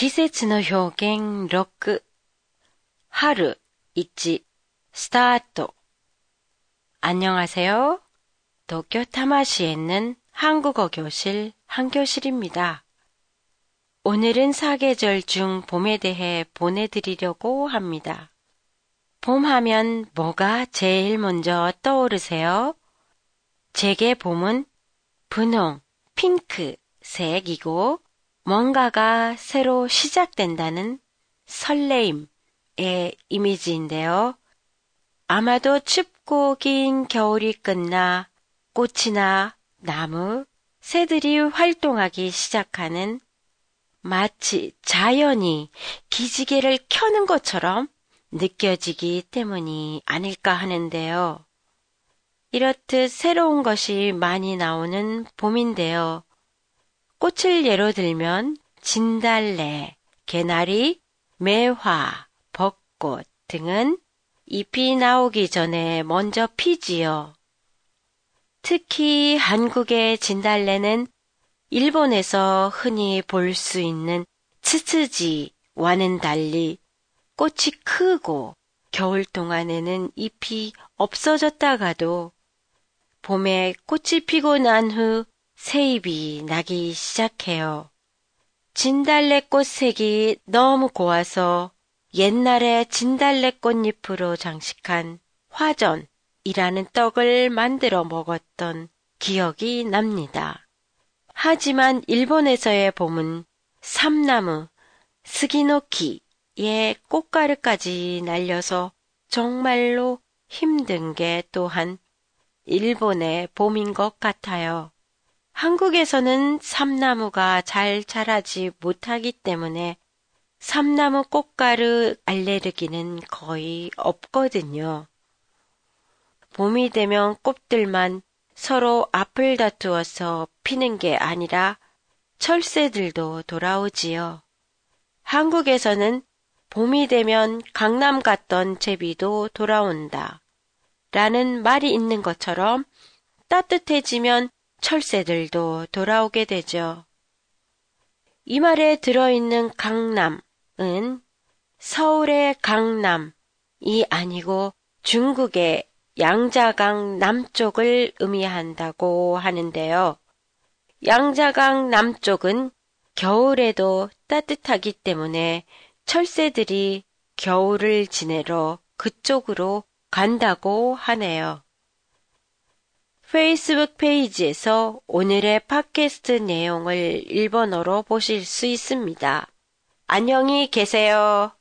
季節の表現6春1スタート 안녕하세요. 도쿄 타마시에 있는 한국어 교실 한교실입니다. 오늘은 사계절 중 봄에 대해 보내드리려고 합니다. 봄 하면 뭐가 제일 먼저 떠오르세요? 제게 봄은 분홍, 핑크, 색이고 뭔가가 새로 시작된다는 설레임의 이미지인데요. 아마도 춥고 긴 겨울이 끝나 꽃이나 나무, 새들이 활동하기 시작하는 마치 자연이 기지개를 켜는 것처럼 느껴지기 때문이 아닐까 하는데요. 이렇듯 새로운 것이 많이 나오는 봄인데요. 꽃을 예로 들면 진달래, 개나리, 매화, 벚꽃 등은 잎이 나오기 전에 먼저 피지요. 특히 한국의 진달래는 일본에서 흔히 볼 수 있는 츠츠지와는 달리 꽃이 크고 겨울 동안에는 잎이 없어졌다가도 봄에 꽃이 피고 난 후 새잎이 나기 시작해요. 진달래꽃 색이 너무 고와서 옛날에 진달래 꽃잎으로 장식한 화전이라는 떡을 만들어 먹었던 기억이 납니다. 하지만 일본에서의 봄은 삼나무, 스기노키의 꽃가루까지 날려서 정말로 힘든 게 또한 일본의 봄인 것 같아요. 한국에서는 삼나무가 잘 자라지 못하기 때문에 삼나무 꽃가루 알레르기는 거의 없거든요. 봄이 되면 꽃들만 서로 앞을 다투어서 피는 게 아니라 철새들도 돌아오지요. 한국에서는 봄이 되면 강남 갔던 제비도 돌아온다. 라는 말이 있는 것처럼 따뜻해지면 철새들도 돌아오게 되죠. 이 말에 들어있는 강남은 서울의 강남이 아니고 중국의 양자강 남쪽을 의미한다고 하는데요. 양자강 남쪽은 겨울에도 따뜻하기 때문에 철새들이 겨울을 지내러 그쪽으로 간다고 하네요. 페이스북 페이지에서 오늘의 팟캐스트 내용을 일본어로 보실 수 있습니다. 안녕히 계세요.